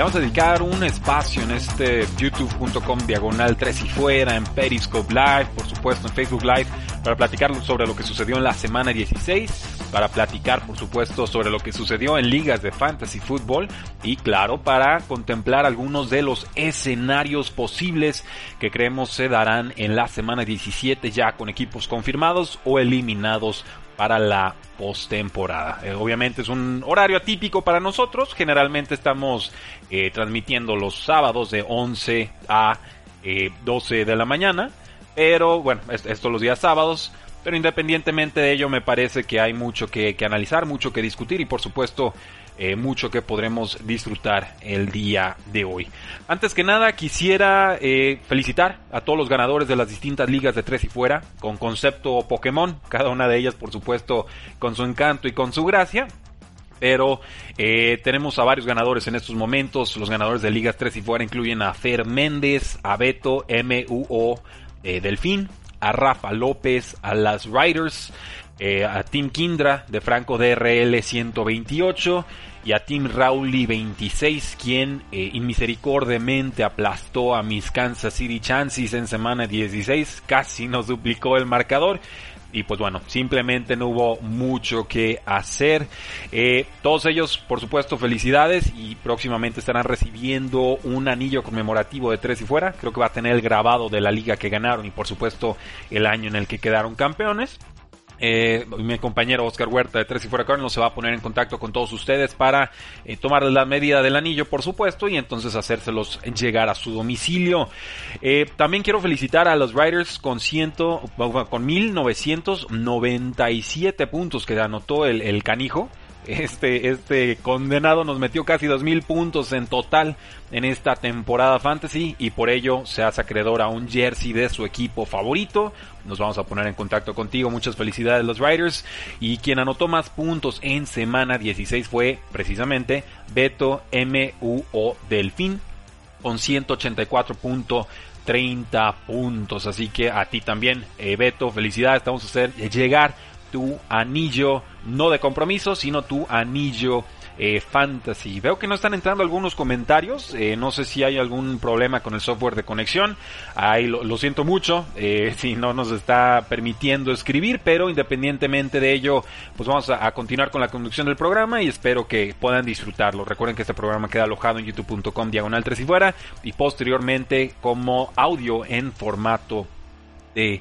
Le vamos a dedicar un espacio en este youtube.com diagonal 3 y fuera, en Periscope Live, por supuesto en Facebook Live, para platicar sobre lo que sucedió en la semana 16, para platicar por supuesto sobre lo que sucedió en ligas de fantasy fútbol y claro, para contemplar algunos de los escenarios posibles que creemos se darán en la semana 17 ya con equipos confirmados o eliminados para la postemporada. Eh, obviamente es un horario atípico para nosotros. Generalmente estamos eh, transmitiendo los sábados de 11 a 12 eh, de la mañana. Pero bueno, esto los días sábados. Pero independientemente de ello, me parece que hay mucho que analizar, mucho que discutir y por supuesto eh, mucho que podremos disfrutar el día de hoy. Antes que nada, quisiera eh, felicitar a todos los ganadores de las distintas ligas de tres y fuera, con concepto Pokémon, cada una de ellas por supuesto con su encanto y con su gracia pero eh, tenemos a varios ganadores en estos momentos. Los ganadores de Ligas 3 y fuera incluyen a Fer Méndez, a Beto MUO Delfín, a Rafa López, a las Riders, a Tim Kindra de Franco DRL 128, y a Tim Rowley 26, quien eh, inmisericordiamente aplastó a mis Kansas City Chances en semana 16, casi nos duplicó el marcador. Y pues bueno, simplemente no hubo mucho que hacer. Eh, todos ellos, por supuesto, felicidades y próximamente estarán recibiendo un anillo conmemorativo de tres y fuera. Creo que va a tener el grabado de la liga que ganaron y por supuesto el año en el que quedaron campeones. Eh, mi compañero Oscar Huerta de Tres y Fuera Cardinals se va a poner en contacto con todos ustedes para eh, tomar la medida del anillo, por supuesto, y entonces hacérselos llegar a su domicilio. Eh, también quiero felicitar a los Riders con ciento, con 1997 puntos que anotó el, el canijo. Este, este condenado nos metió casi 2000 puntos en total en esta temporada fantasy y por ello se hace acreedor a un jersey de su equipo favorito. Nos vamos a poner en contacto contigo. Muchas felicidades los Riders. Y quien anotó más puntos en semana 16 fue precisamente Beto MUO Delfín con 184.30 puntos. Así que a ti también, eh, Beto, felicidades. Te vamos a hacer llegar tu anillo, no de compromiso, sino tu anillo eh, fantasy. Veo que no están entrando algunos comentarios. Eh, no sé si hay algún problema con el software de conexión. Ahí lo, siento mucho eh, si no nos está permitiendo escribir, pero independientemente de ello, pues vamos a, a, continuar con la conducción del programa y espero que puedan disfrutarlo. Recuerden que este programa queda alojado en youtube.com diagonal 3 y fuera y posteriormente como audio en formato de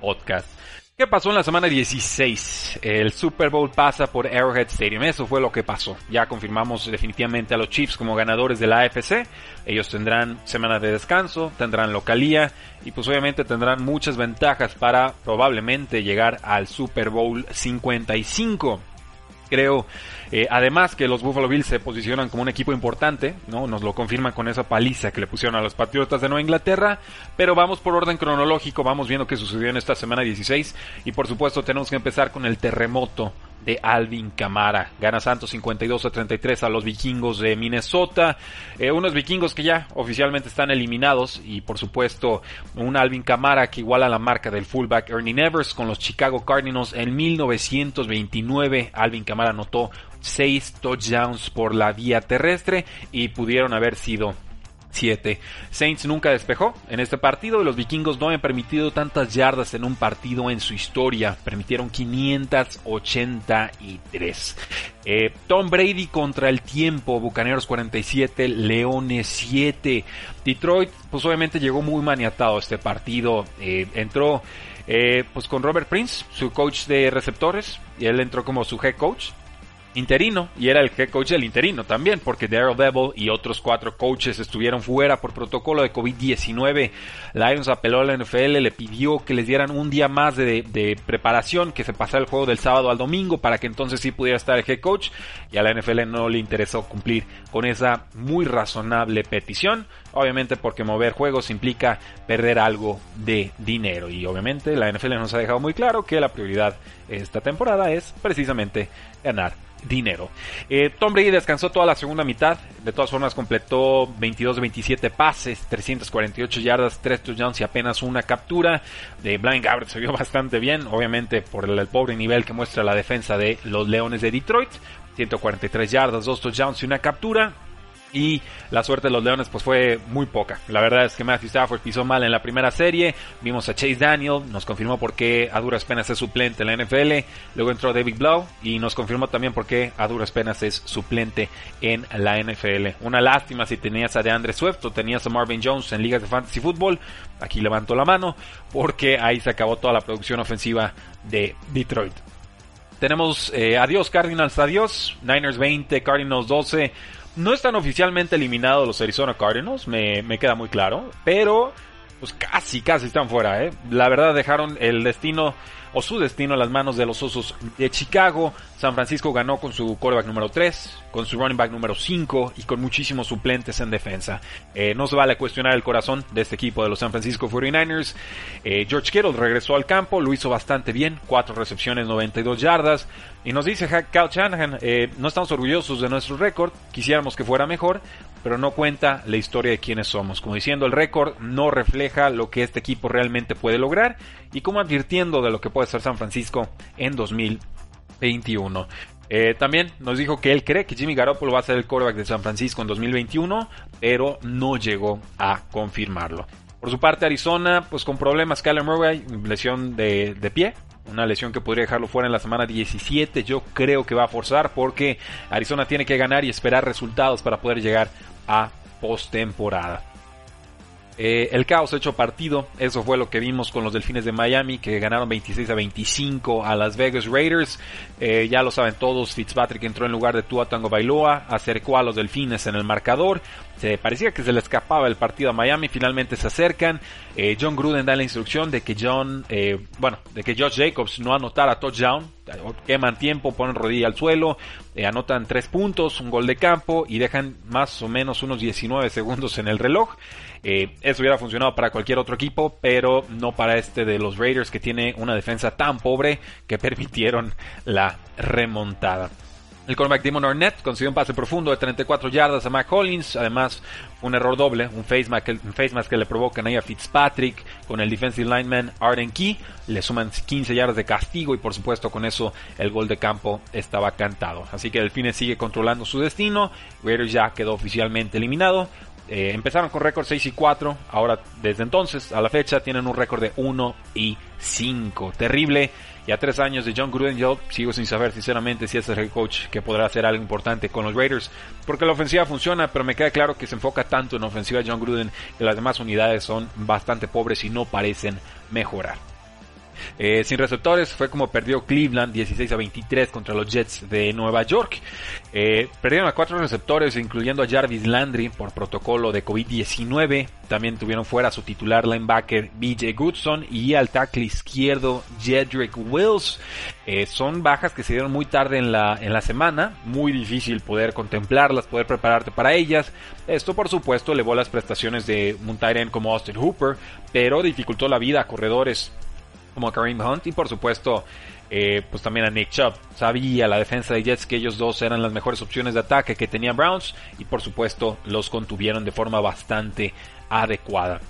podcast. ¿Qué pasó en la semana 16? El Super Bowl pasa por Arrowhead Stadium. Eso fue lo que pasó. Ya confirmamos definitivamente a los Chiefs como ganadores de la AFC. Ellos tendrán semana de descanso, tendrán localía y pues obviamente tendrán muchas ventajas para probablemente llegar al Super Bowl 55 creo. Eh, además que los Buffalo Bills se posicionan como un equipo importante, ¿no? Nos lo confirman con esa paliza que le pusieron a los Patriotas de Nueva Inglaterra. Pero vamos por orden cronológico, vamos viendo qué sucedió en esta semana 16. Y por supuesto tenemos que empezar con el terremoto de Alvin Camara. Gana Santos 52 a 33 a los vikingos de Minnesota. Eh, unos vikingos que ya oficialmente están eliminados. Y por supuesto, un Alvin Camara que iguala la marca del fullback Ernie Nevers con los Chicago Cardinals en 1929. Alvin Camara anotó 6 touchdowns por la vía terrestre y pudieron haber sido 7. Saints nunca despejó en este partido y los vikingos no han permitido tantas yardas en un partido en su historia. Permitieron 583. Eh, Tom Brady contra el tiempo, Bucaneros 47, Leones 7. Detroit, pues obviamente llegó muy maniatado este partido. Eh, entró eh, pues con Robert Prince, su coach de receptores, y él entró como su head coach. Interino y era el head coach del interino también porque Daryl Bevel y otros cuatro coaches estuvieron fuera por protocolo de COVID-19. Lions apeló a la NFL, le pidió que les dieran un día más de, de, preparación, que se pasara el juego del sábado al domingo para que entonces sí pudiera estar el head coach y a la NFL no le interesó cumplir con esa muy razonable petición, obviamente porque mover juegos implica perder algo de dinero y obviamente la NFL nos ha dejado muy claro que la prioridad esta temporada es precisamente ganar dinero. Eh, Tom Brady descansó toda la segunda mitad, de todas formas completó 22 de 27 pases, 348 yardas, 3 touchdowns y apenas una captura. De Blind Gabbert se vio bastante bien, obviamente por el, el, pobre nivel que muestra la defensa de los Leones de Detroit. 143 yardas, 2 touchdowns y una captura y la suerte de los Leones pues fue muy poca. La verdad es que Matthew Stafford pisó mal en la primera serie, vimos a Chase Daniel, nos confirmó por qué a duras penas es suplente en la NFL, luego entró David Blow y nos confirmó también por qué a duras penas es suplente en la NFL. Una lástima si tenías a DeAndre Swift o tenías a Marvin Jones en ligas de fantasy fútbol, aquí levantó la mano porque ahí se acabó toda la producción ofensiva de Detroit. Tenemos eh, adiós Cardinals, adiós, Niners 20, Cardinals 12. No están oficialmente eliminados los Arizona Cardinals, me, me queda muy claro, pero pues casi, casi están fuera, ¿eh? La verdad dejaron el destino o su destino en las manos de los Osos de Chicago. San Francisco ganó con su quarterback número 3, con su running back número 5 y con muchísimos suplentes en defensa. Eh, no se vale cuestionar el corazón de este equipo de los San Francisco 49ers. Eh, George Kittle regresó al campo, lo hizo bastante bien, 4 recepciones, 92 yardas. Y nos dice Cal Shanahan, eh, no estamos orgullosos de nuestro récord, quisiéramos que fuera mejor, pero no cuenta la historia de quiénes somos. Como diciendo, el récord no refleja lo que este equipo realmente puede lograr y como advirtiendo de lo que puede ser San Francisco en 2021. Eh, también nos dijo que él cree que Jimmy Garoppolo va a ser el quarterback de San Francisco en 2021, pero no llegó a confirmarlo. Por su parte, Arizona, pues con problemas, Kyler Murray, lesión de, de pie, una lesión que podría dejarlo fuera en la semana 17. Yo creo que va a forzar porque Arizona tiene que ganar y esperar resultados para poder llegar a postemporada. Eh, el caos hecho partido, eso fue lo que vimos con los Delfines de Miami que ganaron 26 a 25 a Las Vegas Raiders. Eh, ya lo saben todos, Fitzpatrick entró en lugar de Tua Tango Bailoa, acercó a los Delfines en el marcador. Se parecía que se le escapaba el partido a Miami, finalmente se acercan. Eh, John Gruden da la instrucción de que John, bueno, de que Josh Jacobs no anotara touchdown, queman tiempo, ponen rodilla al suelo, anotan tres puntos, un gol de campo y dejan más o menos unos 19 segundos en el reloj. Eh, eso hubiera funcionado para cualquier otro equipo, pero no para este de los Raiders que tiene una defensa tan pobre que permitieron la remontada. El cornerback Damon Arnett consiguió un pase profundo de 34 yardas a Mac Collins. Además, un error doble, un face mask, un face mask que le provocan ahí a Fitzpatrick con el defensive lineman Arden Key. Le suman 15 yardas de castigo y por supuesto con eso el gol de campo estaba cantado. Así que Delfines sigue controlando su destino. Raiders ya quedó oficialmente eliminado. Eh, empezaron con récord 6 y 4, ahora desde entonces a la fecha tienen un récord de 1 y 5. Terrible. Y a tres años de John Gruden yo sigo sin saber sinceramente si es el coach que podrá hacer algo importante con los Raiders. Porque la ofensiva funciona, pero me queda claro que se enfoca tanto en la ofensiva de John Gruden que las demás unidades son bastante pobres y no parecen mejorar. Eh, sin receptores fue como perdió Cleveland 16 a 23 contra los Jets de Nueva York. Eh, perdieron a cuatro receptores, incluyendo a Jarvis Landry por protocolo de COVID-19. También tuvieron fuera a su titular linebacker BJ Goodson y al tackle izquierdo Jedrick Wills. Eh, son bajas que se dieron muy tarde en la, en la semana, muy difícil poder contemplarlas, poder prepararte para ellas. Esto por supuesto elevó las prestaciones de un como Austin Hooper, pero dificultó la vida a corredores como Kareem Hunt y por supuesto eh, pues también a Nick Chubb. Sabía la defensa de Jets que ellos dos eran las mejores opciones de ataque que tenían Browns y por supuesto los contuvieron de forma bastante adecuada.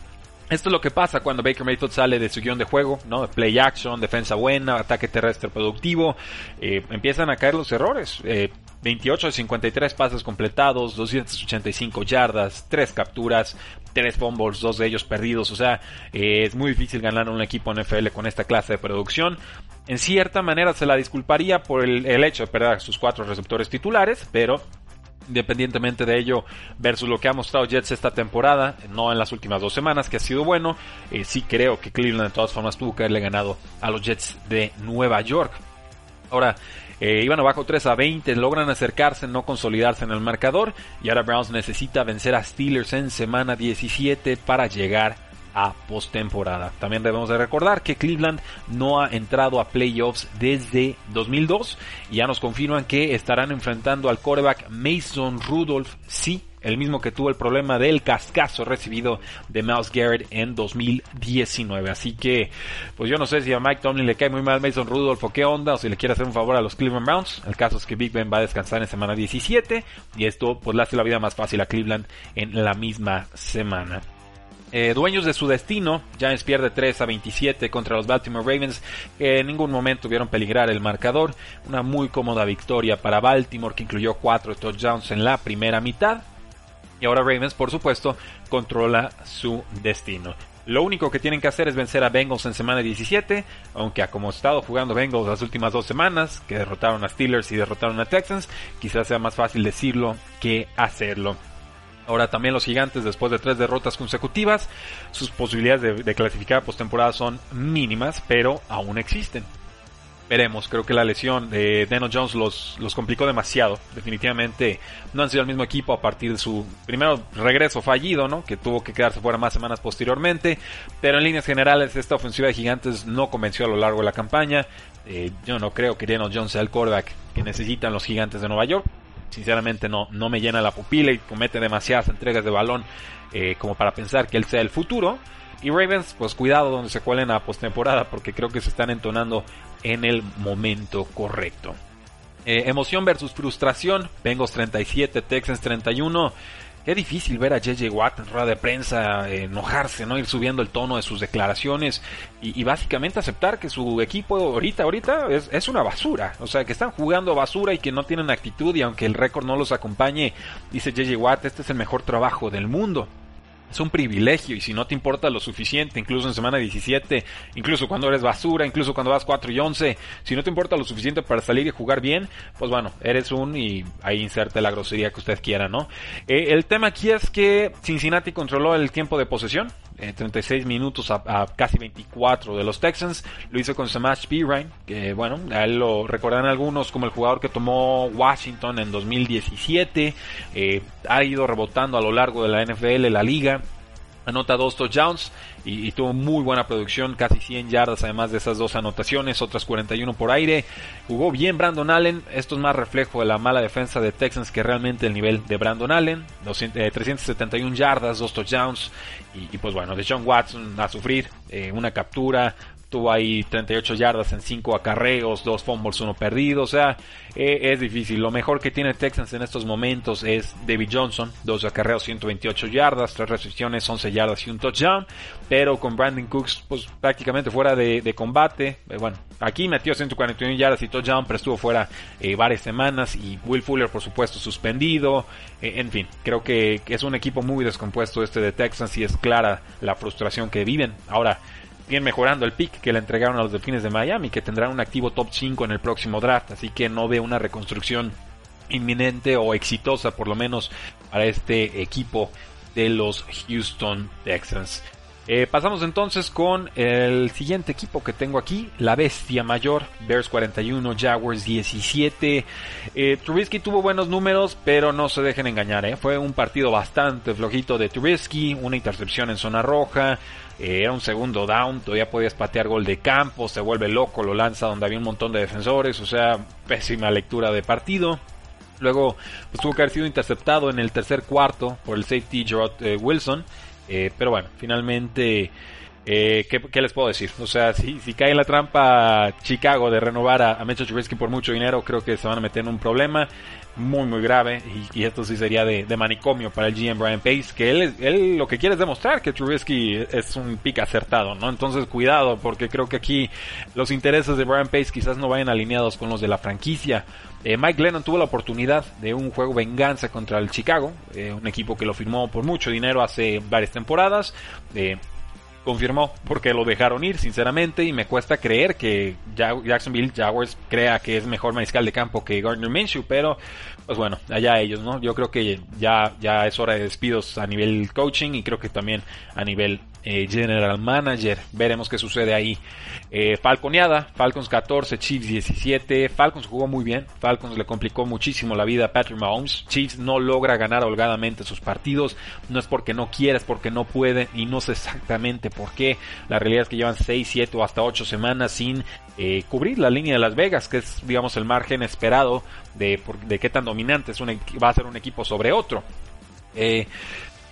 Esto es lo que pasa cuando Baker Mayfield sale de su guion de juego, ¿no? Play action, defensa buena, ataque terrestre productivo. Eh, empiezan a caer los errores. 28 eh, de 53 pases completados, 285 yardas, 3 capturas, 3 fumbles, 2 de ellos perdidos. O sea, eh, es muy difícil ganar un equipo NFL con esta clase de producción. En cierta manera se la disculparía por el, hecho de perder a sus cuatro receptores titulares, pero Independientemente de ello, versus lo que ha mostrado Jets esta temporada, no en las últimas dos semanas, que ha sido bueno, eh, sí creo que Cleveland de todas formas tuvo que haberle ganado a los Jets de Nueva York. Ahora, eh, iban abajo 3 a 20, logran acercarse, no consolidarse en el marcador. Y ahora Browns necesita vencer a Steelers en semana 17 para llegar a postemporada. También debemos de recordar que Cleveland no ha entrado a playoffs desde 2002 y ya nos confirman que estarán enfrentando al quarterback Mason Rudolph, sí, el mismo que tuvo el problema del cascazo recibido de Miles Garrett en 2019. Así que, pues yo no sé si a Mike Tomlin le cae muy mal Mason Rudolph o qué onda, o si le quiere hacer un favor a los Cleveland Browns. El caso es que Big Ben va a descansar en semana 17 y esto pues le hace la vida más fácil a Cleveland en la misma semana. Eh, dueños de su destino, Giants pierde 3 a 27 contra los Baltimore Ravens, que en ningún momento vieron peligrar el marcador. Una muy cómoda victoria para Baltimore, que incluyó 4 touchdowns en la primera mitad. Y ahora Ravens, por supuesto, controla su destino. Lo único que tienen que hacer es vencer a Bengals en semana 17, aunque a como ha estado jugando Bengals las últimas dos semanas, que derrotaron a Steelers y derrotaron a Texans, quizás sea más fácil decirlo que hacerlo. Ahora también los gigantes, después de tres derrotas consecutivas, sus posibilidades de, clasificar a postemporada son mínimas, pero aún existen. Veremos, creo que la lesión de Daniel Jones los, los complicó demasiado. Definitivamente no han sido el mismo equipo a partir de su primero regreso fallido, ¿no? Que tuvo que quedarse fuera más semanas posteriormente. Pero en líneas generales, esta ofensiva de gigantes no convenció a lo largo de la campaña. Eh, yo no creo que Daniel Jones sea el quarterback que necesitan los gigantes de Nueva York sinceramente no, no me llena la pupila y comete demasiadas entregas de balón eh, como para pensar que él sea el futuro. Y Ravens, pues cuidado donde se cuelen a postemporada porque creo que se están entonando en el momento correcto. Eh, emoción versus frustración. Bengals 37, Texans 31. Qué difícil ver a JJ Watt en rueda de prensa enojarse, ¿no? Ir subiendo el tono de sus declaraciones y, básicamente aceptar que su equipo ahorita, ahorita es, es, una basura. O sea, que están jugando basura y que no tienen actitud y aunque el récord no los acompañe, dice JJ Watt, este es el mejor trabajo del mundo es un privilegio y si no te importa lo suficiente, incluso en semana 17, incluso cuando eres basura, incluso cuando vas 4 y 11, si no te importa lo suficiente para salir y jugar bien, pues bueno, eres un y ahí inserte la grosería que usted quiera, ¿no? Eh, el tema aquí es que Cincinnati controló el tiempo de posesión, 36 eh, minutos a, casi 24 de los Texans. Lo hizo con Samash Pirine, que bueno, a él lo recordarán algunos como el jugador que tomó Washington en 2017. Eh, ha ido rebotando a lo largo de la NFL, la liga anota dos touchdowns y, tuvo muy buena producción, casi 100 yardas además de esas dos anotaciones, otras 41 por aire. Jugó bien Brandon Allen, esto es más reflejo de la mala defensa de Texans que realmente el nivel de Brandon Allen. 371 eh, yardas, dos touchdowns y, pues bueno, de John Watson a sufrir, eh, una captura, tuvo ahí 38 yardas en 5 acarreos, 2 fumbles, 1 perdido. O sea, eh, es difícil. Lo mejor que tiene Texans en estos momentos es David Johnson, 2 acarreos, 128 yardas, 3 recepciones, 11 yardas y un touchdown. Pero con Brandon Cooks, pues prácticamente fuera de, combate. Eh, bueno, aquí metió 141 yardas y touchdown, pero estuvo fuera eh, varias semanas. Y Will Fuller, por supuesto, suspendido. en fin, creo que es un equipo muy descompuesto este de Texans y es clara la frustración que viven. Ahora, bien mejorando el pick que le entregaron a los Delfines de Miami, que tendrán un activo top 5 en el próximo draft, así que no ve una reconstrucción inminente o exitosa por lo menos para este equipo de los Houston Texans. Eh, pasamos entonces con el siguiente equipo que tengo aquí, la bestia mayor, Bears 41, Jaguars 17. Eh, Trubisky tuvo buenos números, pero no se dejen engañar, eh. fue un partido bastante flojito de Trubisky, una intercepción en zona roja, eh, era un segundo down, todavía podías patear gol de campo, se vuelve loco, lo lanza donde había un montón de defensores, o sea, pésima lectura de partido. Luego pues, tuvo que haber sido interceptado en el tercer cuarto por el safety Gerard eh, Wilson. Eh, pero bueno, finalmente, ¿qué, les puedo decir? O sea, si, si cae en la trampa Chicago de renovar a, a Mitchell Trubisky por mucho dinero, creo que se van a meter en un problema muy muy grave y, esto sí sería de, manicomio para el GM Brian Pace que él, él lo que quiere es demostrar que Trubisky es un pick acertado no entonces cuidado porque creo que aquí los intereses de Brian Pace quizás no vayan alineados con los de la franquicia. Eh, Mike Lennon tuvo la oportunidad de un juego venganza contra el Chicago eh, un equipo que lo firmó por mucho dinero hace varias temporadas. Eh, confirmó porque lo dejaron ir, sinceramente, y me cuesta creer que Jacksonville Jaguars crea que es mejor mariscal de campo que Gardner Minshew, pero pues bueno, allá ellos, ¿no? Yo creo que ya, ya es hora de despidos a nivel coaching y creo que también a nivel eh, general manager. Veremos qué sucede ahí. Eh, Falconeada, Falcons 14, Chiefs 17. Falcons jugó muy bien. Falcons le complicó muchísimo la vida a Patrick Mahomes. Chiefs no logra ganar holgadamente sus partidos. No es porque no quiera, es porque no puede y no sé exactamente por qué. La realidad es que llevan 6, 7 o hasta 8 semanas sin eh, cubrir la línea de Las Vegas, que es, digamos, el margen esperado de, de qué tan dominante es un, va a ser un equipo sobre otro. Eh,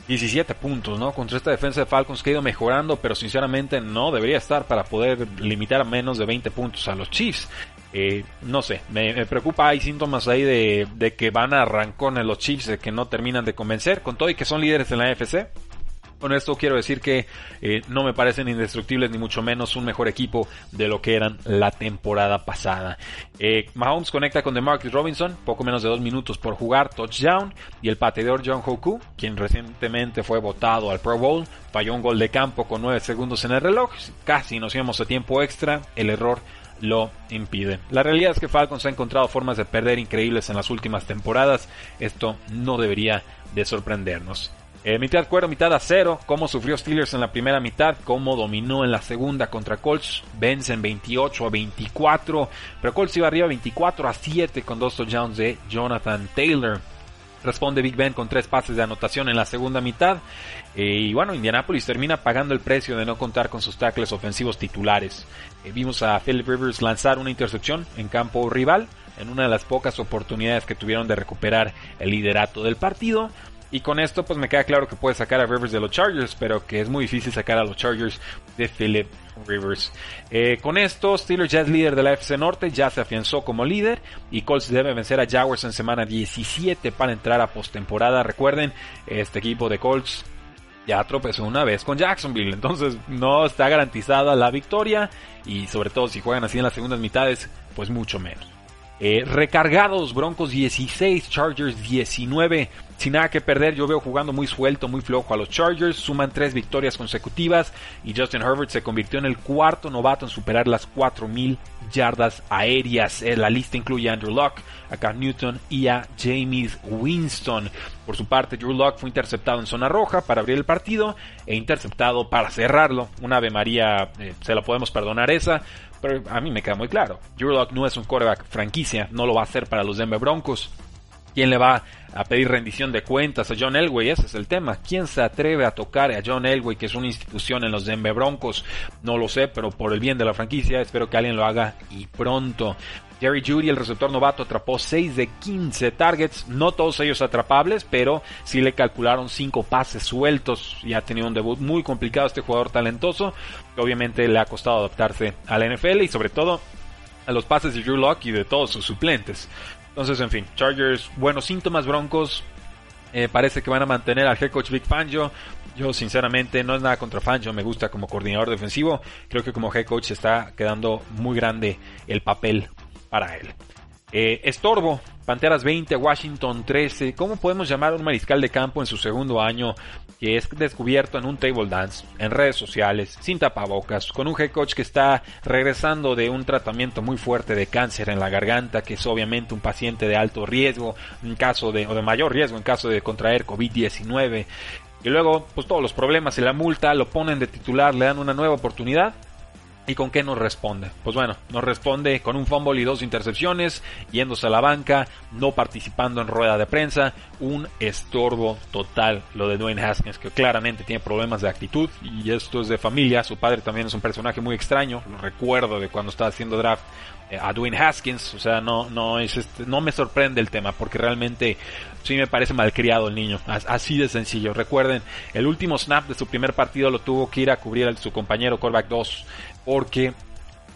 17 puntos, ¿no? Contra esta defensa de Falcons que ha ido mejorando, pero sinceramente no debería estar para poder limitar a menos de 20 puntos a los Chiefs. Eh, no sé, me, preocupa, hay síntomas ahí de, que van a arrancar en los Chiefs, de que no terminan de convencer, con todo y que son líderes en la AFC. Con esto quiero decir que eh, no me parecen indestructibles ni mucho menos un mejor equipo de lo que eran la temporada pasada. Eh, Mahomes conecta con DeMarcus Robinson, poco menos de dos minutos por jugar, touchdown, y el pateador John Hoku, quien recientemente fue votado al Pro Bowl, falló un gol de campo con nueve segundos en el reloj, casi nos íbamos a tiempo extra, el error lo impide. La realidad es que Falcons ha encontrado formas de perder increíbles en las últimas temporadas, esto no debería de sorprendernos. Eh, mitad cuero, mitad acero. Cómo sufrió Steelers en la primera mitad. Cómo dominó en la segunda contra Colts. Vencen 28 a 24. Pero Colts iba arriba 24 a 7 con dos touchdowns de Jonathan Taylor. Responde Big Ben con tres pases de anotación en la segunda mitad. Eh, y bueno, Indianapolis termina pagando el precio de no contar con sus tackles ofensivos titulares. Eh, vimos a Philip Rivers lanzar una intercepción en campo rival en una de las pocas oportunidades que tuvieron de recuperar el liderato del partido. Y con esto pues me queda claro que puede sacar a Rivers de los Chargers, pero que es muy difícil sacar a los Chargers de Philip Rivers. Eh, con esto, Steelers ya es líder de la FC Norte, ya se afianzó como líder y Colts debe vencer a Jaguars en semana 17 para entrar a postemporada. Recuerden, este equipo de Colts ya tropezó una vez con Jacksonville, entonces no está garantizada la victoria y sobre todo si juegan así en las segundas mitades, pues mucho menos. Eh, recargados, Broncos 16, Chargers 19. Sin nada que perder, yo veo jugando muy suelto, muy flojo a los Chargers. Suman tres victorias consecutivas y Justin Herbert se convirtió en el cuarto novato en superar las 4.000 yardas aéreas. Eh, la lista incluye a Andrew Locke, a Cam Newton y a James Winston. Por su parte, Drew Locke fue interceptado en zona roja para abrir el partido e interceptado para cerrarlo. Una Ave María, eh, se la podemos perdonar esa pero a mí me queda muy claro. Drew no es un quarterback franquicia, no lo va a hacer para los Denver Broncos. ¿Quién le va a pedir rendición de cuentas a John Elway? Ese es el tema. ¿Quién se atreve a tocar a John Elway, que es una institución en los Denver Broncos? No lo sé, pero por el bien de la franquicia espero que alguien lo haga y pronto. Jerry Judy, el receptor novato, atrapó 6 de 15 targets, no todos ellos atrapables, pero sí le calcularon 5 pases sueltos y ha tenido un debut muy complicado este jugador talentoso, que obviamente le ha costado adaptarse a la NFL y sobre todo a los pases de Drew Locke y de todos sus suplentes. Entonces, en fin, Chargers, buenos síntomas, Broncos. Eh, parece que van a mantener al head coach Vic Fangio. Yo sinceramente no es nada contra Fangio, me gusta como coordinador defensivo. Creo que como head coach está quedando muy grande el papel para él. Eh, estorbo, Panteras 20, Washington 13. ¿Cómo podemos llamar a un mariscal de campo en su segundo año que es descubierto en un table dance, en redes sociales, sin tapabocas, con un head coach que está regresando de un tratamiento muy fuerte de cáncer en la garganta, que es obviamente un paciente de alto riesgo en caso de, o de mayor riesgo en caso de contraer COVID-19? Y luego, pues todos los problemas y la multa lo ponen de titular, le dan una nueva oportunidad ¿Y con qué nos responde? Pues bueno, nos responde con un fumble y dos intercepciones, yéndose a la banca, no participando en rueda de prensa, un estorbo total lo de Dwayne Haskins, que claramente tiene problemas de actitud y esto es de familia, su padre también es un personaje muy extraño, lo recuerdo de cuando estaba haciendo draft a Dwayne Haskins, o sea, no, no, es este, no me sorprende el tema porque realmente sí me parece malcriado el niño, así de sencillo. Recuerden, el último snap de su primer partido lo tuvo que ir a cubrir a su compañero Corback 2 porque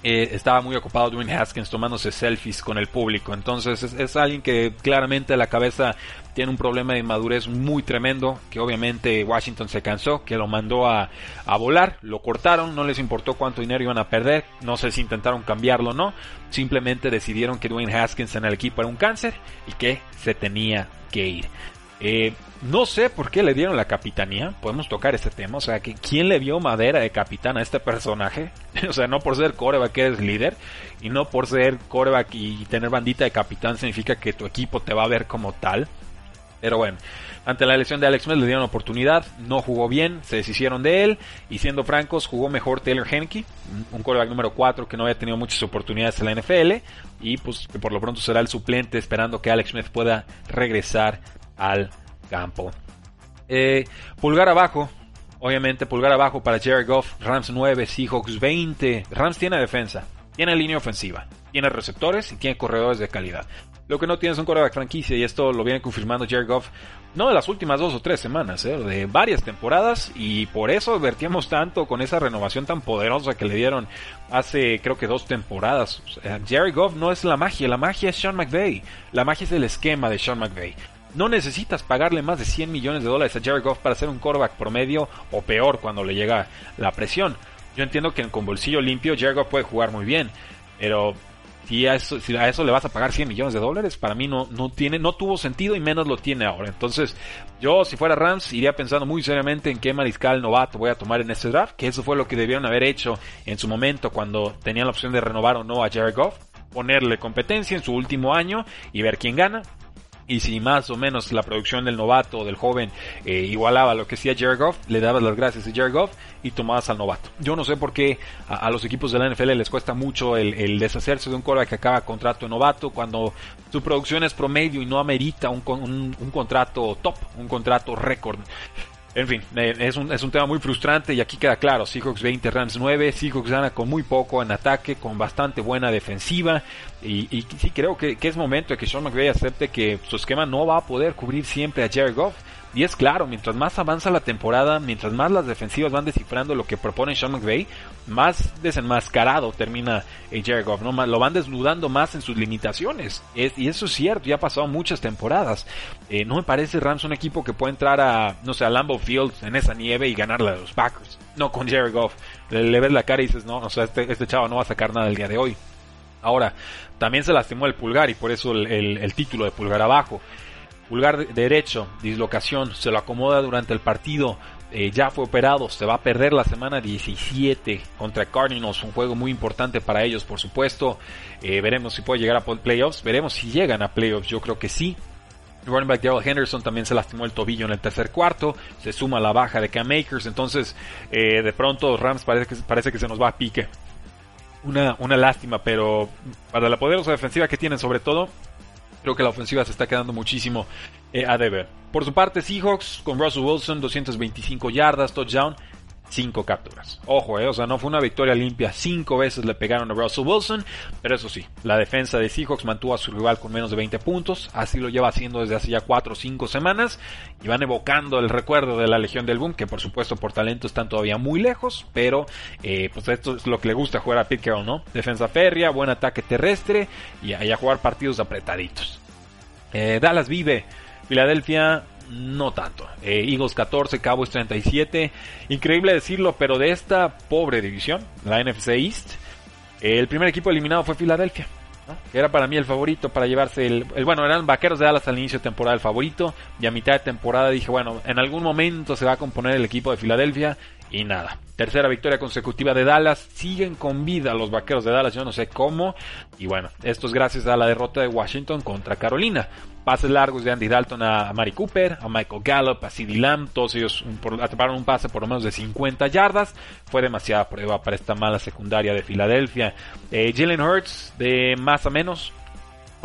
eh, estaba muy ocupado Dwayne Haskins tomándose selfies con el público. Entonces es, alguien que claramente la cabeza tiene un problema de inmadurez muy tremendo, que obviamente Washington se cansó, que lo mandó a, a volar, lo cortaron, no les importó cuánto dinero iban a perder, no sé si intentaron cambiarlo o no, simplemente decidieron que Dwayne Haskins en el equipo era un cáncer y que se tenía que ir. Eh, no sé por qué le dieron la capitanía. Podemos tocar este tema. O sea, ¿quién le vio madera de capitán a este personaje? o sea, no por ser coreback eres líder. Y no por ser coreback y tener bandita de capitán significa que tu equipo te va a ver como tal. Pero bueno, ante la lesión de Alex Smith le dieron oportunidad, no jugó bien, se deshicieron de él y siendo francos jugó mejor Taylor Henke, un quarterback número 4 que no había tenido muchas oportunidades en la NFL y pues que por lo pronto será el suplente esperando que Alex Smith pueda regresar al campo. Eh, pulgar abajo, obviamente pulgar abajo para Jared Goff, Rams 9, Seahawks 20. Rams tiene defensa, tiene línea ofensiva, tiene receptores y tiene corredores de calidad. Lo que no tiene es un quarterback franquicia y esto lo viene confirmando Jared Goff, no de las últimas dos o tres semanas, ¿eh? de varias temporadas y por eso advertíamos tanto con esa renovación tan poderosa que le dieron hace creo que dos temporadas. Jared Goff no es la magia, la magia es Sean McVay, la magia es el esquema de Sean McVay. No necesitas pagarle más de 100 millones de dólares a Jared Goff para ser un quarterback promedio o peor cuando le llega la presión. Yo entiendo que con bolsillo limpio Jared Goff puede jugar muy bien, pero si a eso, si a eso le vas a pagar 100 millones de dólares, para mí no, no tiene, no tuvo sentido y menos lo tiene ahora. Entonces, yo si fuera Rams iría pensando muy seriamente en qué mariscal novato voy a tomar en este draft, que eso fue lo que debieron haber hecho en su momento cuando tenían la opción de renovar o no a Jared Goff, ponerle competencia en su último año y ver quién gana y si más o menos la producción del novato o del joven eh, igualaba lo que hacía Jared Goff, le dabas las gracias a Jared Goff y tomabas al novato. Yo no sé por qué a, los equipos de la NFL les cuesta mucho el, deshacerse de un quarterback que acaba contrato de novato cuando su producción es promedio y no amerita un, un contrato top, un contrato récord. En fin, eh, es un, es un tema muy frustrante y aquí queda claro, Seahawks 20, Rams 9, Seahawks gana con muy poco en ataque, con bastante buena defensiva y, sí creo que, que, es momento de que Sean McVay acepte que su esquema no va a poder cubrir siempre a Jared Goff y es claro, mientras más avanza la temporada, mientras más las defensivas van descifrando lo que propone Sean McVay, más desenmascarado termina Jared Goff, ¿no? Lo van desnudando más en sus limitaciones. y eso es cierto, ya ha pasado muchas temporadas. Eh, no me parece Rams un equipo que puede entrar a, no sé, a Lambeau Field en esa nieve y ganarle a los Packers. No con Jared Goff. Le, ves la cara y dices, no, o sea, este, este chavo no va a sacar nada el día de hoy. Ahora, también se lastimó el pulgar y por eso el título de pulgar abajo. Pulgar derecho, dislocación, se lo acomoda durante el partido. Eh, ya fue operado, se va a perder la semana 17 contra Cardinals, un juego muy importante para ellos, por supuesto. Eh, veremos si puede llegar a playoffs, veremos si llegan a playoffs, yo creo que sí. Running back Daryl Henderson también se lastimó el tobillo en el tercer cuarto, se suma la baja de Cam Akers, entonces eh, de pronto Rams parece que, parece que se nos va a pique. Una, una lástima, pero para la poderosa defensiva que tienen sobre todo, creo que la ofensiva se está quedando muchísimo eh, a deber. Por su parte, Seahawks con Russell Wilson, 225 yardas, touchdown, 5 capturas. Ojo, eh, o sea, no fue una victoria limpia. 5 veces le pegaron a Russell Wilson, pero eso sí, la defensa de Seahawks mantuvo a su rival con menos de 20 puntos. Así lo lleva haciendo desde hace ya 4 o 5 semanas. Y van evocando el recuerdo de la Legión del Boom, que por supuesto por talento están todavía muy lejos, pero eh, pues esto es lo que le gusta jugar a Pete Carroll, ¿no? Defensa férrea, buen ataque terrestre y a, jugar partidos apretaditos. Eh, Dallas vive. Filadelfia no tanto. Eh, Eagles 14, Cowboys 37. Increíble decirlo, pero de esta pobre división, la NFC East, el primer equipo eliminado fue Filadelfia. Que era para mí el favorito para llevarse el, Bueno, eran vaqueros de Dallas al inicio de temporada el favorito. Y a mitad de temporada dije, bueno, en algún momento se va a componer el equipo de Filadelfia. Y nada, tercera victoria consecutiva de Dallas. Siguen con vida los vaqueros de Dallas, yo no sé cómo. Y bueno, esto es gracias a la derrota de Washington contra Carolina. Pases largos de Andy Dalton a Mari Cooper, a Michael Gallup, a CeeDee Lamb. Todos ellos atraparon un pase por lo menos de 50 yardas. Fue demasiada prueba para esta mala secundaria de Filadelfia. Eh, Jalen Hurts, de más a menos,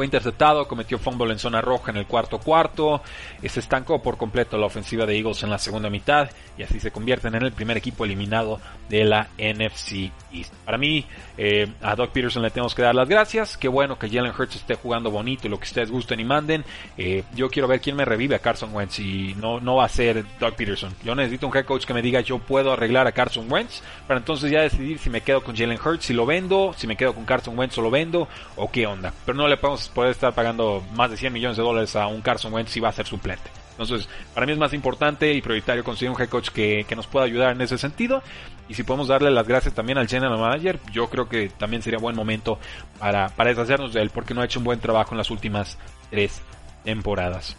fue interceptado, cometió fumble en zona roja en el cuarto cuarto, se estancó por completo la ofensiva de Eagles en la segunda mitad y así se convierten en el primer equipo eliminado de la NFC East. Para mí, eh, a Doug Peterson le tenemos que dar las gracias. Qué bueno que Jalen Hurts esté jugando bonito y lo que ustedes gusten y manden. Eh, yo quiero ver quién me revive a Carson Wentz y no, no va a ser Doug Peterson. Yo necesito un head coach que me diga yo puedo arreglar a Carson Wentz para entonces ya decidir si me quedo con Jalen Hurts, si lo vendo, si me quedo con Carson Wentz o lo vendo o qué onda. Pero no le podemos poder estar pagando más de 100 millones de dólares a un Carson Wentz si va a ser suplente. Entonces, para mí es más importante y prioritario conseguir un head coach que, nos pueda ayudar en ese sentido. Y si podemos darle las gracias también al general manager, yo creo que también sería buen momento para, para deshacernos de él, porque no ha hecho un buen trabajo en las últimas tres temporadas.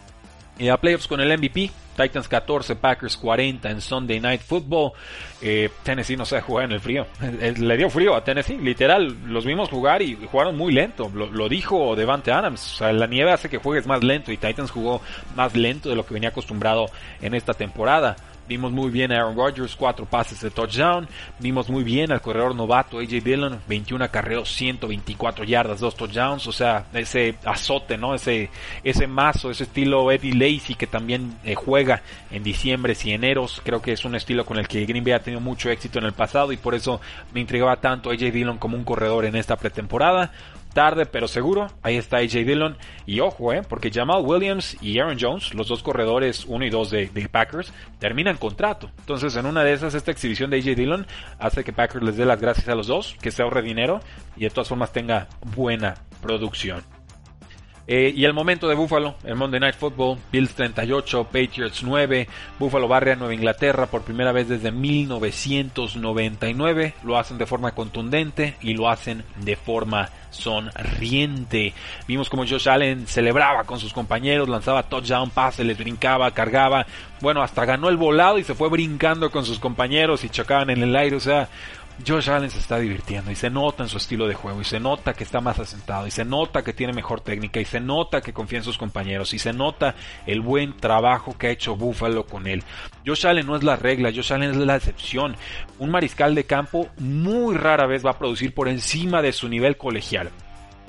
Y a playoffs con el MVP, Titans 14, Packers 40 en Sunday Night Football. Eh, Tennessee no sabe jugar en el frío. Le dio frío a Tennessee, literal. Los vimos jugar y jugaron muy lento. Lo, lo dijo Devante Adams. O sea, la nieve hace que juegues más lento y Titans jugó más lento de lo que venía acostumbrado en esta temporada. Vimos muy bien a Aaron Rodgers, cuatro pases de touchdown. Vimos muy bien al corredor novato AJ Dillon, 21 acarreos, 124 yardas, dos touchdowns. O sea, ese azote, ¿no? Ese, ese mazo, ese estilo Eddie Lacy que también eh, juega en diciembre y eneros. Creo que es un estilo con el que Green Bay ha tenido mucho éxito en el pasado y por eso me intrigaba tanto AJ Dillon como un corredor en esta pretemporada tarde pero seguro. Ahí está AJ Dillon. Y ojo, eh, porque Jamal Williams y Aaron Jones, los dos corredores 1 y 2 de, de, Packers, terminan contrato. Entonces, en una de esas, esta exhibición de AJ Dillon hace que Packers les dé las gracias a los dos, que se ahorre dinero y de todas formas tenga buena producción. Eh, y el momento de Buffalo, el Monday Night Football, Bills 38, Patriots 9, Buffalo barre Nueva Inglaterra por primera vez desde 1999, lo hacen de forma contundente y lo hacen de forma sonriente. Vimos como Josh Allen celebraba con sus compañeros, lanzaba touchdown, pase, les brincaba, cargaba, bueno, hasta ganó el volado y se fue brincando con sus compañeros y chocaban en el aire, o sea, Josh Allen se está divirtiendo y se nota en su estilo de juego y se nota que está más asentado y se nota que tiene mejor técnica y se nota que confía en sus compañeros y se nota el buen trabajo que ha hecho Buffalo con él. Josh Allen no es la regla, Josh Allen es la excepción. Un mariscal de campo muy rara vez va a producir por encima de su nivel colegial.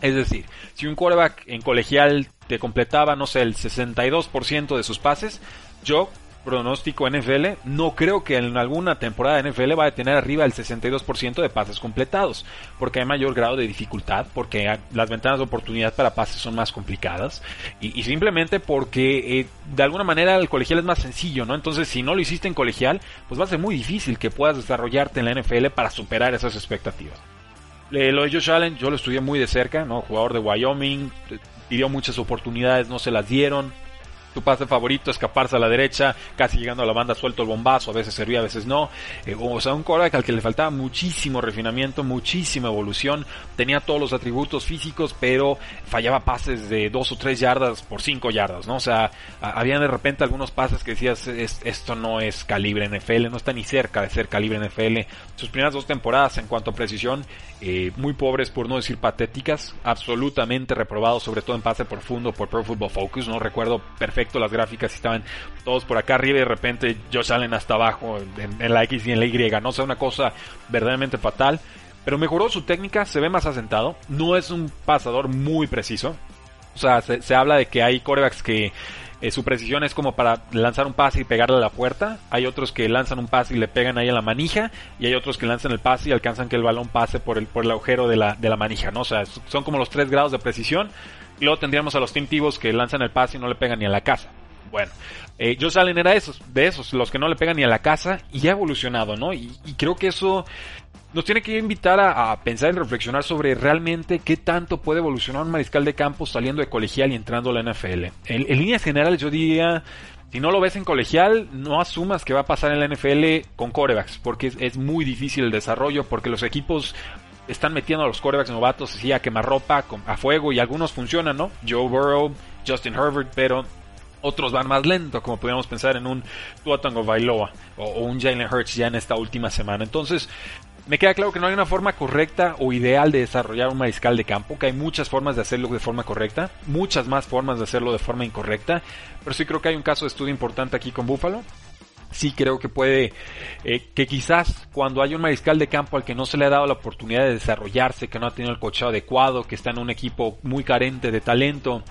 Es decir, si un quarterback en colegial te completaba, no sé, el 62% de sus pases, yo pronóstico NFL, no creo que en alguna temporada de NFL vaya a tener arriba el 62% de pases completados, porque hay mayor grado de dificultad, porque las ventanas de oportunidad para pases son más complicadas y, simplemente porque eh, de alguna manera el colegial es más sencillo, ¿no? Entonces, si no lo hiciste en colegial, pues va a ser muy difícil que puedas desarrollarte en la NFL para superar esas expectativas. Eh, lo de Josh Allen, yo lo estudié muy de cerca, ¿no? Jugador de Wyoming, pidió muchas oportunidades, no se las dieron tu pase favorito, escaparse a la derecha, casi llegando a la banda, suelto el bombazo, a veces servía, a veces no. Eh, o sea, un quarterback al que le faltaba muchísimo refinamiento, muchísima evolución, tenía todos los atributos físicos, pero fallaba pases de dos o tres yardas por cinco yardas, ¿no? O sea, había de repente algunos pases que decías, esto no es calibre NFL, no está ni cerca de ser calibre NFL. Sus primeras dos temporadas en cuanto a precisión, eh, muy pobres por no decir patéticas, absolutamente reprobados, sobre todo en pase profundo por Pro Football Focus, no recuerdo perfectamente las gráficas estaban todos por acá arriba y de repente Josh Allen hasta abajo en, la X y en la Y, no sé, una cosa verdaderamente fatal. Pero mejoró su técnica, se ve más asentado, no es un pasador muy preciso. O sea, se, habla de que hay corebacks que eh, su precisión es como para lanzar un pase y pegarle a la puerta. Hay otros que lanzan un pase y le pegan ahí a la manija. Y hay otros que lanzan el pase y alcanzan que el balón pase por el, por el agujero de la, de la manija, ¿no? O sea, son como los tres grados de precisión. Y luego tendríamos a los Team que lanzan el pase y no le pegan ni a la casa. Bueno, eh, Josh Allen era esos, de esos, los que no le pegan ni a la casa y ha evolucionado, ¿no? Y, creo que eso nos tiene que invitar a, pensar y reflexionar sobre realmente qué tanto puede evolucionar un mariscal de campo saliendo de colegial y entrando a la NFL. En, líneas generales yo diría, si no lo ves en colegial, no asumas que va a pasar en la NFL con corebacks, porque es, muy difícil el desarrollo, porque los equipos están metiendo a los quarterbacks novatos así a quemarropa, a fuego y algunos funcionan, ¿no? Joe Burrow, Justin Herbert, pero otros van más lento, como podríamos pensar en un Tua Bailoa o, un Jalen Hurts ya en esta última semana. Entonces, me queda claro que no hay una forma correcta o ideal de desarrollar un mariscal de campo, que hay muchas formas de hacerlo de forma correcta, muchas más formas de hacerlo de forma incorrecta, pero sí creo que hay un caso de estudio importante aquí con Buffalo sí creo que puede, eh, que quizás cuando hay un mariscal de campo al que no se le ha dado la oportunidad de desarrollarse, que no ha tenido el cocheo adecuado, que está en un equipo muy carente de talento,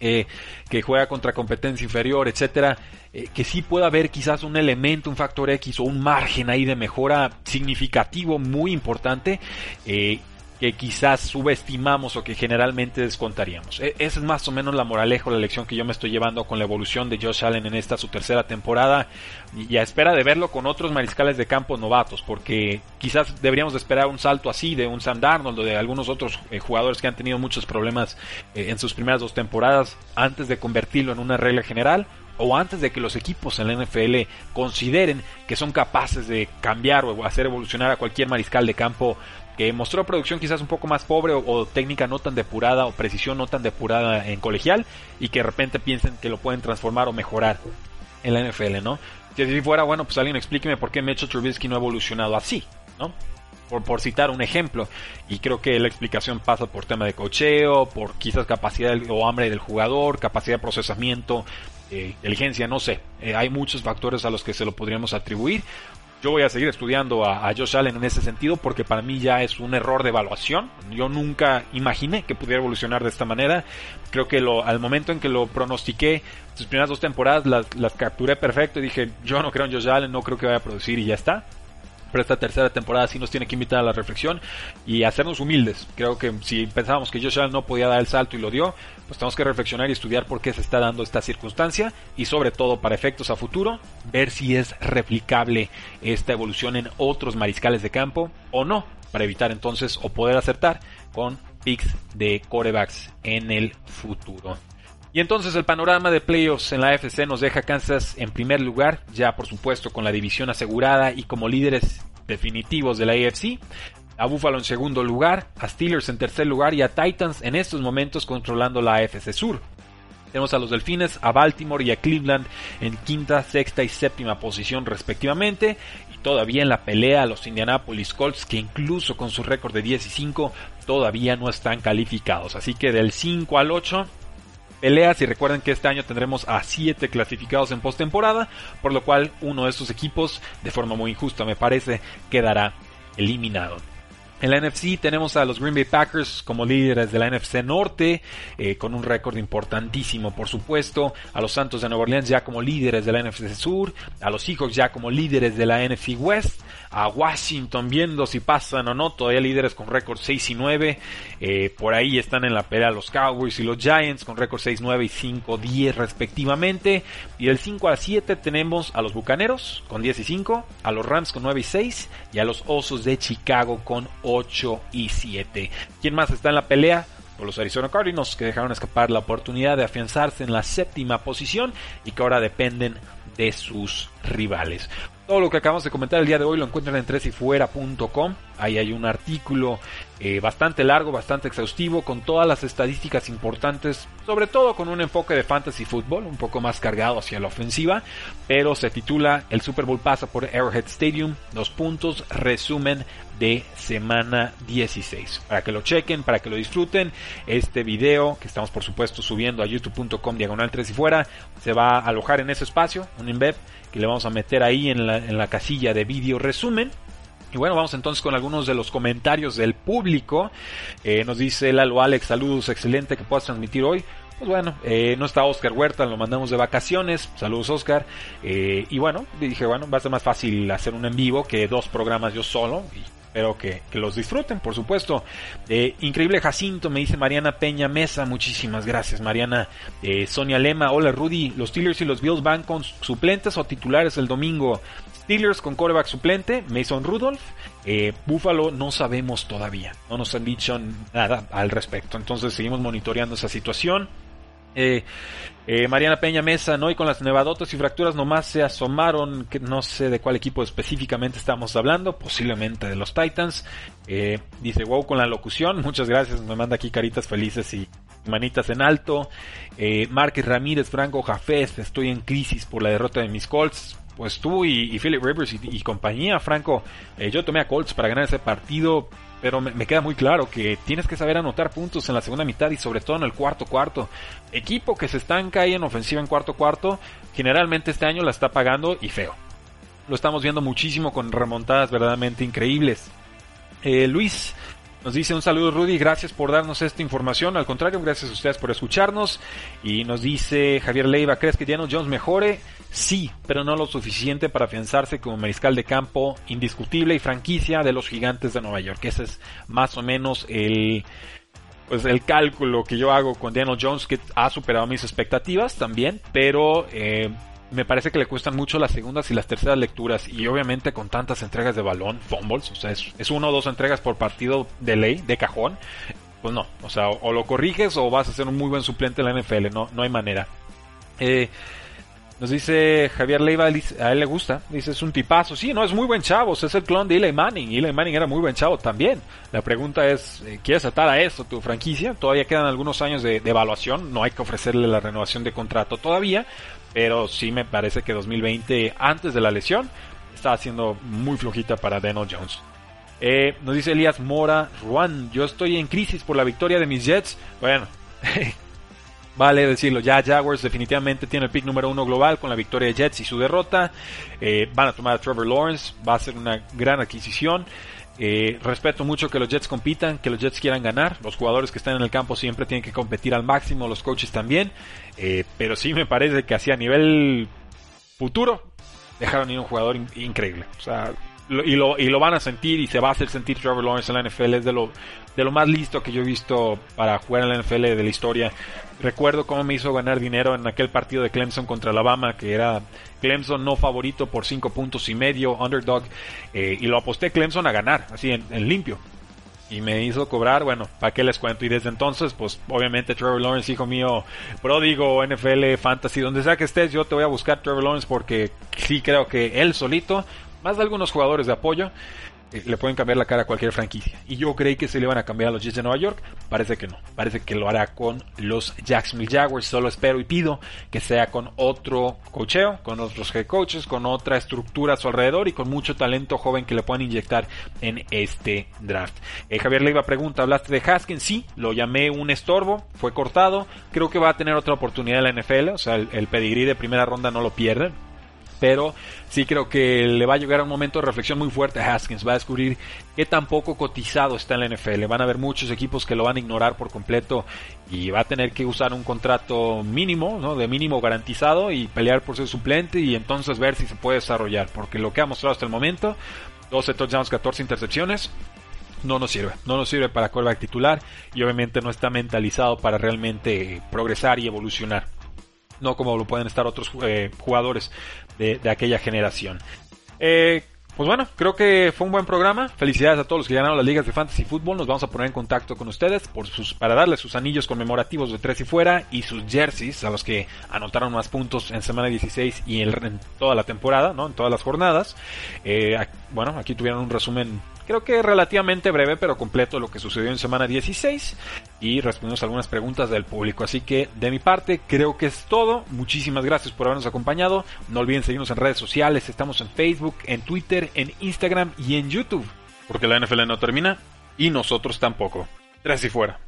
eh, que juega contra competencia inferior, etcétera, eh, que sí pueda haber quizás un elemento, un factor X o un margen ahí de mejora significativo, muy importante, que quizás subestimamos o que generalmente descontaríamos. E, esa es más o menos la moraleja o la lección que yo me estoy llevando con la evolución de Josh Allen en esta su tercera temporada y a espera de verlo con otros mariscales de campo novatos, porque quizás deberíamos de esperar un salto así de un Sam Darnold o de algunos otros eh, jugadores que han tenido muchos problemas eh, en sus primeras dos temporadas antes de convertirlo en una regla general o antes de que los equipos en la NFL consideren que son capaces de cambiar o hacer evolucionar a cualquier mariscal de campo que mostró producción quizás un poco más pobre o, técnica no tan depurada o precisión no tan depurada en colegial y que de repente piensen que lo pueden transformar o mejorar en la NFL, ¿no? Si fuera, bueno, pues alguien explíqueme por qué Mitchell Trubisky no ha evolucionado así, ¿no? Por, por, citar un ejemplo. Y creo que la explicación pasa por tema de cocheo, por quizás capacidad o hambre del jugador, capacidad de procesamiento, eh, inteligencia, no sé. Eh, hay muchos factores a los que se lo podríamos atribuir. Yo voy a seguir estudiando a, Josh Allen en ese sentido porque para mí ya es un error de evaluación. Yo nunca imaginé que pudiera evolucionar de esta manera. Creo que lo, al momento en que lo pronostiqué, sus primeras dos temporadas las, las capturé perfecto y dije, yo no creo en Josh Allen, no creo que vaya a producir y ya está esta tercera temporada sí nos tiene que invitar a la reflexión y hacernos humildes. Creo que si pensábamos que Josh Allen no podía dar el salto y lo dio, pues tenemos que reflexionar y estudiar por qué se está dando esta circunstancia y sobre todo para efectos a futuro, ver si es replicable esta evolución en otros mariscales de campo o no, para evitar entonces o poder acertar con picks de corebacks en el futuro. Y entonces el panorama de playoffs en la AFC nos deja Kansas en primer lugar, ya por supuesto con la división asegurada y como líderes definitivos de la AFC. A Buffalo en segundo lugar, a Steelers en tercer lugar y a Titans en estos momentos controlando la AFC Sur. Tenemos a los Delfines, a Baltimore y a Cleveland en quinta, sexta y séptima posición respectivamente. Y todavía en la pelea a los Indianapolis Colts que incluso con su récord de 10 y 5 todavía no están calificados. Así que del 5 al 8 peleas y recuerden que este año tendremos a 7 clasificados en postemporada, por lo cual uno de estos equipos, de forma muy injusta me parece, quedará eliminado. En la NFC tenemos a los Green Bay Packers como líderes de la NFC Norte, eh, con un récord importantísimo, por supuesto. A los Santos de Nueva Orleans ya como líderes de la NFC Sur. A los Seahawks ya como líderes de la NFC West. A Washington viendo si pasan o no, todavía líderes con récord 6 y 9. Eh, por ahí están en la pelea los Cowboys y los Giants con récord 6, 9 y 5, 10 respectivamente. Y del 5 al 7 tenemos a los Bucaneros con 10 y 5, a los Rams con 9 y 6 y a los Osos de Chicago con 8 8 y 7. ¿Quién más está en la pelea? Por los Arizona Cardinals que dejaron escapar la oportunidad de afianzarse en la séptima posición y que ahora dependen de sus rivales. Todo lo que acabamos de comentar el día de hoy lo encuentran en tresifuera.com. Ahí hay un artículo eh, bastante largo, bastante exhaustivo, con todas las estadísticas importantes, sobre todo con un enfoque de fantasy fútbol, un poco más cargado hacia la ofensiva, pero se titula El Super Bowl pasa por Arrowhead Stadium, dos puntos, resumen de semana 16. Para que lo chequen, para que lo disfruten, este video que estamos por supuesto subiendo a youtube.com diagonal 3 y fuera, se va a alojar en ese espacio, un embed que le vamos a meter ahí en la, en la casilla de vídeo resumen. Y bueno, vamos entonces con algunos de los comentarios del público. Eh, nos dice Lalo Alex, saludos, excelente que puedas transmitir hoy. Pues bueno, eh, no está Oscar Huerta, lo mandamos de vacaciones. Saludos Oscar. Eh, y bueno, dije, bueno, va a ser más fácil hacer un en vivo que dos programas yo solo. Espero que, los disfruten, por supuesto. increíble Jacinto, me dice Mariana Peña Mesa, muchísimas gracias Mariana. Sonia Lema, hola Rudy, los Steelers y los Bills van con suplentes o titulares el domingo. Steelers con coreback suplente, Mason Rudolph. Eh, Buffalo no sabemos todavía, no nos han dicho nada al respecto. Entonces seguimos monitoreando esa situación. Eh, eh, Mariana Peña Mesa, ¿no? Y con las nevadotas y fracturas nomás se asomaron, que no sé de cuál equipo específicamente estamos hablando, posiblemente de los Titans. dice, wow, con la locución, muchas gracias, me manda aquí caritas felices y manitas en alto. Eh, Márquez Ramírez, Franco Jafés, estoy en crisis por la derrota de mis Colts pues tú y, Philip Rivers y, compañía, Franco, eh, yo tomé a Colts para ganar ese partido, pero me, queda muy claro que tienes que saber anotar puntos en la segunda mitad y sobre todo en el cuarto cuarto. Equipo que se estanca ahí en ofensiva en cuarto cuarto, generalmente este año la está pagando y feo. Lo estamos viendo muchísimo con remontadas verdaderamente increíbles. Eh, Luis nos dice un saludo Rudy, gracias por darnos esta información. Al contrario, gracias a ustedes por escucharnos. Y nos dice Javier Leiva, ¿crees que Daniel Jones mejore? Sí, pero no lo suficiente para afianzarse como mariscal de campo indiscutible y franquicia de los gigantes de Nueva York. Ese es más o menos el pues el cálculo que yo hago con Daniel Jones que ha superado mis expectativas también, pero eh, me parece que le cuestan mucho las segundas y las terceras lecturas y obviamente con tantas entregas de balón, fumbles, o sea, es, es uno o dos entregas por partido de ley, de cajón, pues no, o sea, o, lo corriges o vas a ser un muy buen suplente en la NFL, no, no hay manera. Eh, Nos dice Javier Leiva, a él le gusta, dice es un tipazo, sí, no, es muy buen chavo, es el clon de Eli Manning, Eli Manning era muy buen chavo también. La pregunta es, eh, ¿quieres atar a esto tu franquicia? Todavía quedan algunos años de evaluación, no hay que ofrecerle la renovación de contrato todavía, pero sí me parece que 2020, antes de la lesión, está haciendo muy flojita para Daniel Jones. Eh, nos dice Elías Mora, Juan, yo estoy en crisis por la victoria de mis Jets. Bueno, vale decirlo, ya Jaguars definitivamente tiene el pick número uno global con la victoria de Jets y su derrota. Eh, van a tomar a Trevor Lawrence, va a ser una gran adquisición. Eh, respeto mucho que los Jets compitan, que los Jets quieran ganar. Los jugadores que están en el campo siempre tienen que competir al máximo, los coaches también. pero sí me parece que así a nivel futuro dejaron ir un jugador increíble. O sea, y, lo, y lo van a sentir y se va a hacer sentir Trevor Lawrence en la NFL. Es de lo, de lo más listo que yo he visto para jugar en la NFL de la historia. Recuerdo cómo me hizo ganar dinero en aquel partido de Clemson contra Alabama, que era Clemson no favorito por 5 puntos y medio, underdog, eh, y lo aposté Clemson a ganar, así en, en limpio y me hizo cobrar, bueno, ¿para qué les cuento? Y desde entonces, pues obviamente Trevor Lawrence, hijo mío, pródigo, NFL, fantasy, donde sea que estés, yo te voy a buscar Trevor Lawrence porque sí creo que él solito más de algunos jugadores de apoyo, eh, le pueden cambiar la cara a cualquier franquicia. Y yo creí que se le iban a cambiar a los Jets de Nueva York. Parece que no. Parece que lo hará con los Jacksonville Jaguars. Solo espero y pido que sea con otro cocheo, con otros head coaches, con otra estructura a su alrededor y con mucho talento joven que le puedan inyectar en este draft. Eh, Javier Leiva pregunta, ¿hablaste de Haskins? Sí, lo llamé un estorbo, fue cortado. Creo que va a tener otra oportunidad en la NFL. O sea, el, el pedigrí de primera ronda no lo pierde pero sí creo que le va a llegar un momento de reflexión muy fuerte a Haskins. Va a descubrir que tan poco cotizado está en la NFL. Van a haber muchos equipos que lo van a ignorar por completo y va a tener que usar un contrato mínimo, ¿no? De mínimo garantizado y pelear por ser suplente y entonces ver si se puede desarrollar. Porque lo que ha mostrado hasta el momento, 12 touchdowns, 14 intercepciones, no nos sirve. No nos sirve para quarterback titular y obviamente no está mentalizado para realmente progresar y evolucionar no como lo pueden estar otros eh, jugadores de, aquella generación. Eh, pues bueno, creo que fue un buen programa. Felicidades a todos los que ganaron las ligas de fantasy fútbol. Nos vamos a poner en contacto con ustedes para darles sus anillos conmemorativos de tres y fuera y sus jerseys a los que anotaron más puntos en semana 16 y en, toda la temporada, ¿no? En todas las jornadas. Eh, bueno, aquí tuvieron un resumen creo que relativamente breve pero completo lo que sucedió en semana 16 y respondimos algunas preguntas del público. Así que de mi parte creo que es todo. Muchísimas gracias por habernos acompañado. No olviden seguirnos en redes sociales. Estamos en Facebook, en Twitter, en Instagram y en YouTube. Porque la NFL no termina y nosotros tampoco. Tres y fuera.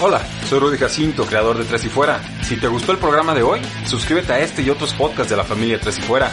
Hola, soy Rudy Jacinto, creador de Tres y Fuera. Si te gustó el programa de hoy, suscríbete a este y otros podcasts de la familia Tres y Fuera.